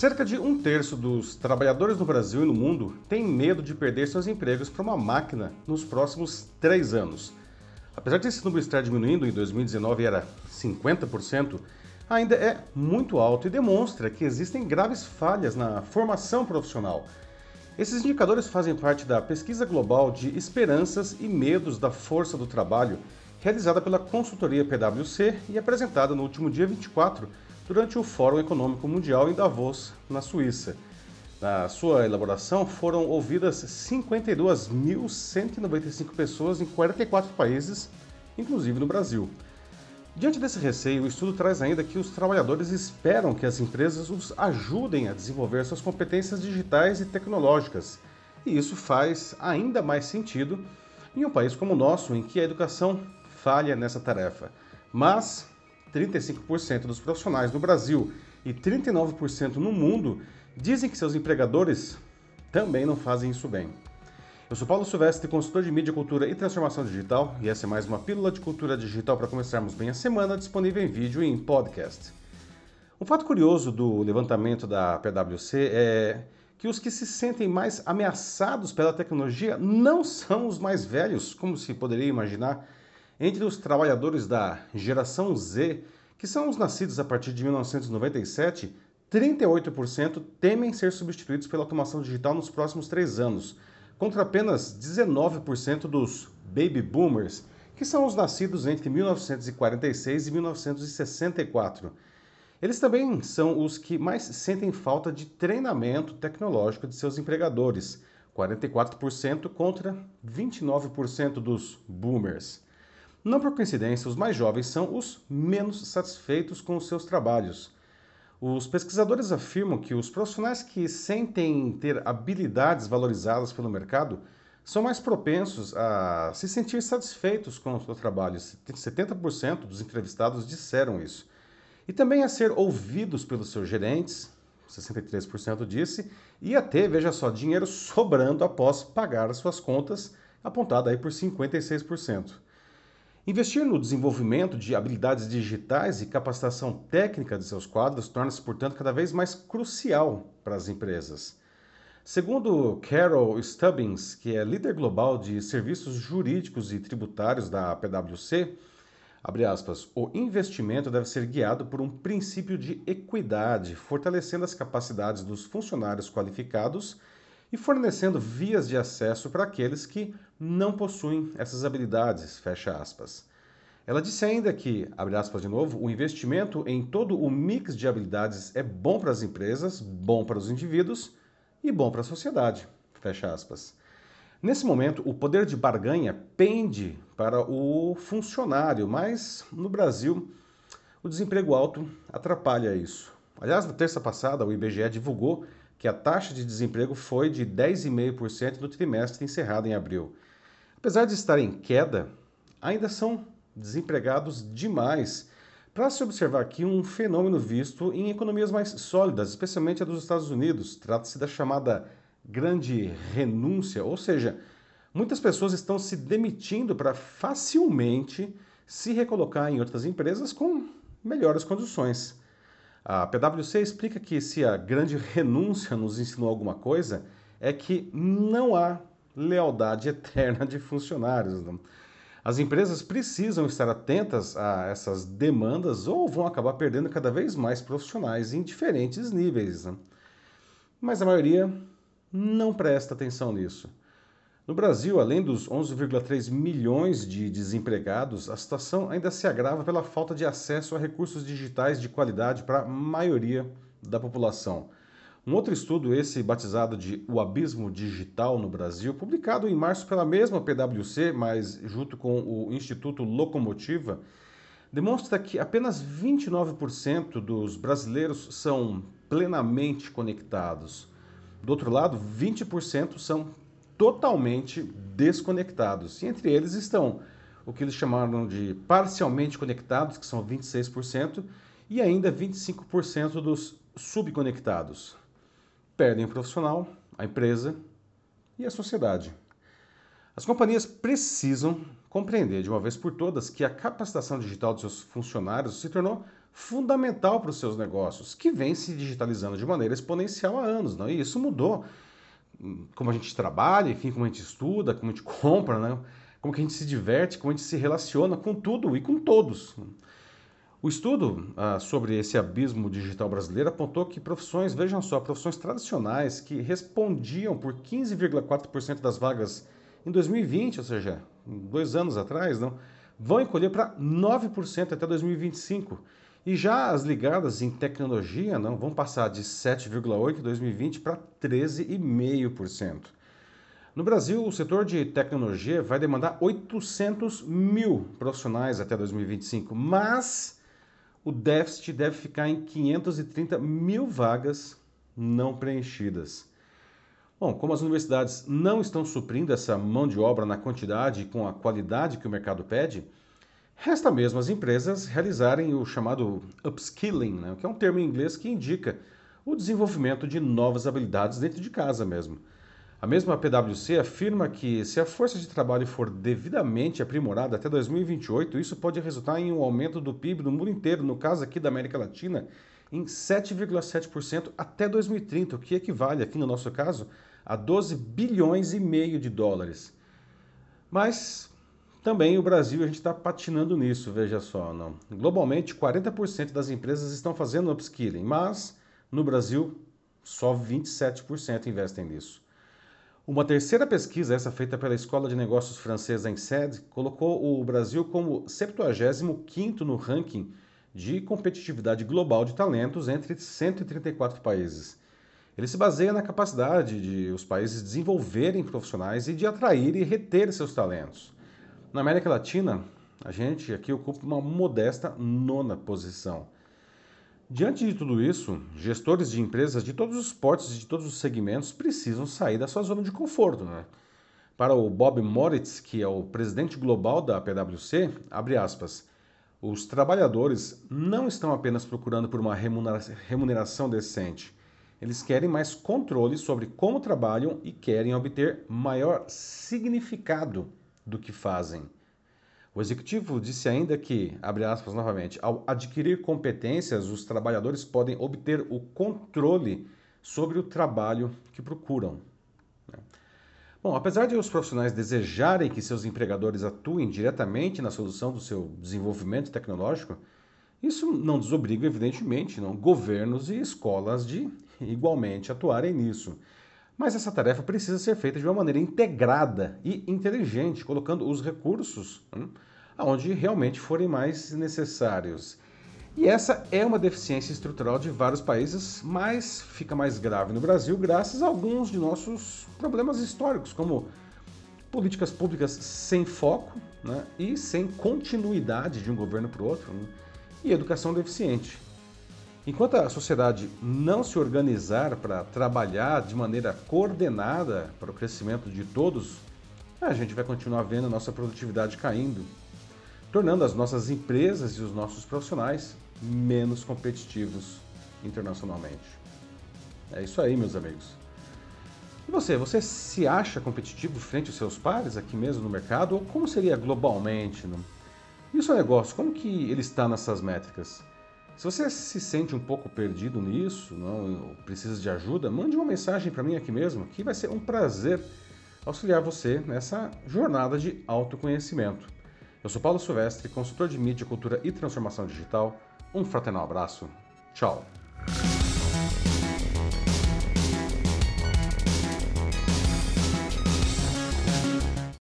Cerca de um terço dos trabalhadores no Brasil e no mundo tem medo de perder seus empregos para uma máquina nos próximos três anos. Apesar desse número estar diminuindo, em 2019 era 50%, ainda é muito alto e demonstra que existem graves falhas na formação profissional. Esses indicadores fazem parte da pesquisa global de esperanças e medos da força do trabalho, realizada pela consultoria PwC e apresentada no último dia 24 durante o Fórum Econômico Mundial em Davos, na Suíça. Na sua elaboração, foram ouvidas 52.195 pessoas em 44 países, inclusive no Brasil. Diante desse receio, o estudo traz ainda que os trabalhadores esperam que as empresas os ajudem a desenvolver suas competências digitais e tecnológicas. E isso faz ainda mais sentido em um país como o nosso, em que a educação falha nessa tarefa. Mas 35% dos profissionais no Brasil e 39% no mundo dizem que seus empregadores também não fazem isso bem. Eu sou Paulo Silvestre, consultor de mídia, cultura e transformação digital, e essa é mais uma pílula de cultura digital para começarmos bem a semana, disponível em vídeo e em podcast. Um fato curioso do levantamento da PwC é que os que se sentem mais ameaçados pela tecnologia não são os mais velhos, como se poderia imaginar, entre os trabalhadores da geração Z, que são os nascidos a partir de 1997, 38% temem ser substituídos pela automação digital nos próximos três anos, contra apenas 19% dos baby boomers, que são os nascidos entre 1946 e 1964. Eles também são os que mais sentem falta de treinamento tecnológico de seus empregadores, 44% contra 29% dos boomers. Não por coincidência, os mais jovens são os menos satisfeitos com os seus trabalhos. Os pesquisadores afirmam que os profissionais que sentem ter habilidades valorizadas pelo mercado são mais propensos a se sentir satisfeitos com o seu trabalho. 70% dos entrevistados disseram isso. E também a ser ouvidos pelos seus gerentes, 63% disse, e a ter, veja só, dinheiro sobrando após pagar as suas contas, apontado aí por 56%. Investir no desenvolvimento de habilidades digitais e capacitação técnica de seus quadros torna-se, portanto, cada vez mais crucial para as empresas. Segundo Carol Stubbins, que é líder global de serviços jurídicos e tributários da PwC, aspas, o investimento deve ser guiado por um princípio de equidade, fortalecendo as capacidades dos funcionários qualificados e fornecendo vias de acesso para aqueles que não possuem essas habilidades, fecha aspas. Ela disse ainda que, abre aspas de novo, o investimento em todo o mix de habilidades é bom para as empresas, bom para os indivíduos e bom para a sociedade, fecha aspas. Nesse momento, o poder de barganha pende para o funcionário, mas no Brasil o desemprego alto atrapalha isso. Aliás, na terça passada, o IBGE divulgou que a taxa de desemprego foi de 10,5% no trimestre encerrado em abril. Apesar de estar em queda, ainda são desempregados demais. Para se observar aqui um fenômeno visto em economias mais sólidas, especialmente a dos Estados Unidos. Trata-se da chamada grande renúncia, ou seja, muitas pessoas estão se demitindo para facilmente se recolocar em outras empresas com melhores condições. A PwC explica que se a grande renúncia nos ensinou alguma coisa, é que não há lealdade eterna de funcionários. Não? As empresas precisam estar atentas a essas demandas ou vão acabar perdendo cada vez mais profissionais em diferentes níveis. Mas a maioria não presta atenção nisso. No Brasil, além dos 11,3 milhões de desempregados, a situação ainda se agrava pela falta de acesso a recursos digitais de qualidade para a maioria da população. Um outro estudo, esse batizado de O Abismo Digital no Brasil, publicado em março pela mesma PwC, mas junto com o Instituto Locomotiva, demonstra que apenas 29% dos brasileiros são plenamente conectados. Do outro lado, 20% são totalmente desconectados. E entre eles estão o que eles chamaram de parcialmente conectados, que são 26%, e ainda 25% dos subconectados. Perdem o profissional, a empresa e a sociedade. As companhias precisam compreender de uma vez por todas que a capacitação digital de seus funcionários se tornou fundamental para os seus negócios, que vem se digitalizando de maneira exponencial há anos. Não? E isso mudou como a gente trabalha, enfim, como a gente estuda, como a gente compra, né? como que a gente se diverte, como a gente se relaciona com tudo e com todos. O estudo ah, sobre esse abismo digital brasileiro apontou que profissões, vejam só, profissões tradicionais que respondiam por 15,4% das vagas em 2020, ou seja, dois anos atrás, não, vão encolher para 9% até 2025. E já as ligadas em tecnologia não vão passar de 7,8% em 2020 para 13,5%. No Brasil, o setor de tecnologia vai demandar 800 mil profissionais até 2025, mas o déficit deve ficar em 530 mil vagas não preenchidas. Bom, como as universidades não estão suprindo essa mão de obra na quantidade e com a qualidade que o mercado pede, resta mesmo às empresas realizarem o chamado upskilling, né, que é um termo em inglês que indica o desenvolvimento de novas habilidades dentro de casa mesmo. A mesma PwC afirma que, se a força de trabalho for devidamente aprimorada até 2028, isso pode resultar em um aumento do PIB no mundo inteiro, no caso aqui da América Latina, em 7,7% até 2030, o que equivale, aqui no nosso caso, a 12 bilhões e meio de dólares. Mas também o Brasil, a gente está patinando nisso, veja só. Não? Globalmente, 40% das empresas estão fazendo upskilling, mas no Brasil, só 27% investem nisso. Uma terceira pesquisa, essa feita pela Escola de Negócios Francesa ENSED, colocou o Brasil como 75º no ranking de competitividade global de talentos entre 134 países. Ele se baseia na capacidade de os países desenvolverem profissionais e de atrair e reter seus talentos. Na América Latina, a gente aqui ocupa uma modesta nona posição. Diante de tudo isso, gestores de empresas de todos os portes e de todos os segmentos precisam sair da sua zona de conforto. Né? Para o Bob Moritz, que é o presidente global da PwC, abre aspas, os trabalhadores não estão apenas procurando por uma remuneração decente. Eles querem mais controle sobre como trabalham e querem obter maior significado do que fazem. O executivo disse ainda que, abre aspas novamente, ao adquirir competências, os trabalhadores podem obter o controle sobre o trabalho que procuram. Né? Bom, apesar de os profissionais desejarem que seus empregadores atuem diretamente na solução do seu desenvolvimento tecnológico, isso não desobriga, evidentemente, não, governos e escolas de igualmente atuarem nisso. Mas essa tarefa precisa ser feita de uma maneira integrada e inteligente, colocando os recursos hum, aonde realmente forem mais necessários. E essa é uma deficiência estrutural de vários países, mas fica mais grave no Brasil graças a alguns de nossos problemas históricos, como políticas públicas sem foco né, e sem continuidade de um governo para o outro, né, e educação deficiente. Enquanto a sociedade não se organizar para trabalhar de maneira coordenada para o crescimento de todos, a gente vai continuar vendo a nossa produtividade caindo, tornando as nossas empresas e os nossos profissionais menos competitivos internacionalmente. É isso aí, meus amigos. E você, você se acha competitivo frente aos seus pares aqui mesmo no mercado ou como seria globalmente? E o seu negócio, como que ele está nessas métricas? Se você se sente um pouco perdido nisso, não precisa de ajuda, mande uma mensagem para mim aqui mesmo, que vai ser um prazer auxiliar você nessa jornada de autoconhecimento. Eu sou Paulo Silvestre, consultor de mídia, cultura e transformação digital. Um fraternal abraço. Tchau.